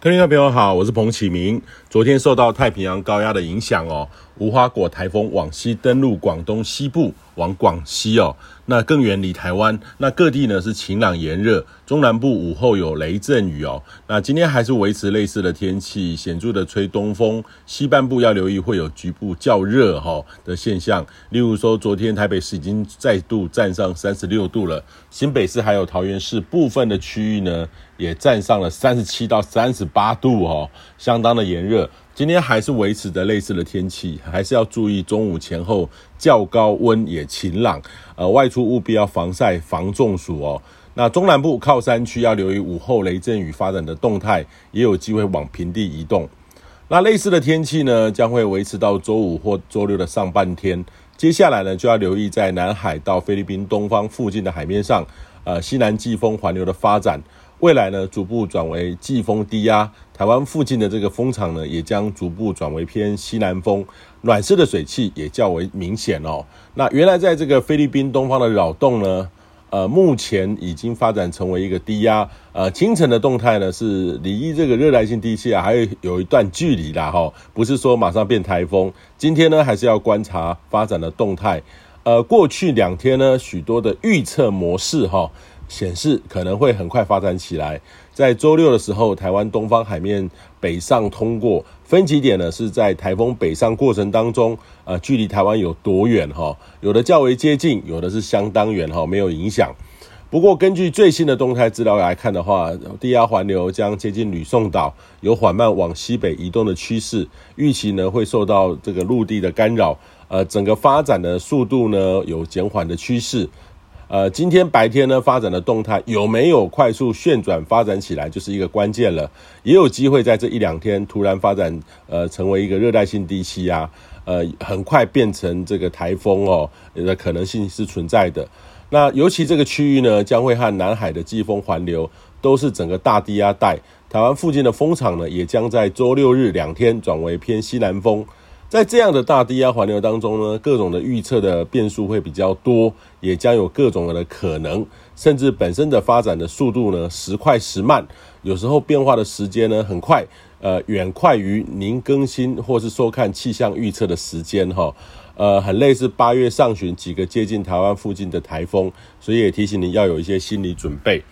各位听众朋友好，我是彭启明。昨天受到太平洋高压的影响哦，无花果台风往西登陆广东西部，往广西哦，那更远离台湾。那各地呢是晴朗炎热，中南部午后有雷阵雨哦。那今天还是维持类似的天气，显著的吹东风。西半部要留意会有局部较热哈的现象，例如说昨天台北市已经再度站上三十六度了，新北市还有桃园市部分的区域呢也站上了三十七到三十八度哦，相当的炎热。今天还是维持着类似的天气，还是要注意中午前后较高温也晴朗，呃，外出务必要防晒防中暑哦。那中南部靠山区要留意午后雷阵雨发展的动态，也有机会往平地移动。那类似的天气呢，将会维持到周五或周六的上半天。接下来呢，就要留意在南海到菲律宾东方附近的海面上，呃，西南季风环流的发展。未来呢，逐步转为季风低压，台湾附近的这个风场呢，也将逐步转为偏西南风，暖湿的水汽也较为明显哦。那原来在这个菲律宾东方的扰动呢，呃，目前已经发展成为一个低压，呃，清晨的动态呢是离这个热带性低气压还有有一段距离啦哈，不是说马上变台风。今天呢，还是要观察发展的动态。呃，过去两天呢，许多的预测模式哈。显示可能会很快发展起来，在周六的时候，台湾东方海面北上通过，分级点呢是在台风北上过程当中，呃，距离台湾有多远哈？有的较为接近，有的是相当远哈，没有影响。不过根据最新的动态资料来看的话，低压环流将接近吕宋岛，有缓慢往西北移动的趋势，预期呢会受到这个陆地的干扰，呃，整个发展的速度呢有减缓的趋势。呃，今天白天呢发展的动态有没有快速旋转发展起来，就是一个关键了。也有机会在这一两天突然发展，呃，成为一个热带性低气压，呃，很快变成这个台风哦，的可能性是存在的。那尤其这个区域呢，将会和南海的季风环流都是整个大低压带，台湾附近的风场呢，也将在周六日两天转为偏西南风。在这样的大低压环流当中呢，各种的预测的变数会比较多，也将有各种的可能，甚至本身的发展的速度呢时快时慢，有时候变化的时间呢很快，呃，远快于您更新或是收看气象预测的时间哈，呃，很类似八月上旬几个接近台湾附近的台风，所以也提醒您要有一些心理准备。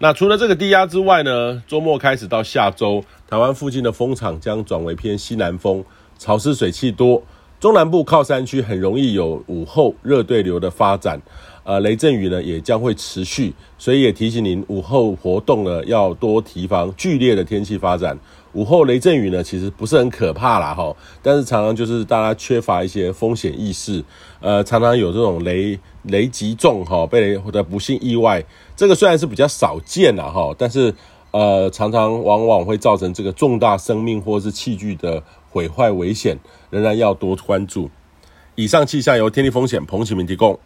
那除了这个低压之外呢，周末开始到下周，台湾附近的风场将转为偏西南风。潮湿水汽多，中南部靠山区很容易有午后热对流的发展，呃，雷阵雨呢也将会持续，所以也提醒您午后活动呢要多提防剧烈的天气发展。午后雷阵雨呢其实不是很可怕啦哈，但是常常就是大家缺乏一些风险意识，呃，常常有这种雷雷击中哈，被雷或者不幸意外，这个虽然是比较少见了哈，但是呃常常往往会造成这个重大生命或是器具的。毁坏危险，仍然要多关注。以上气象由天地风险彭启明提供。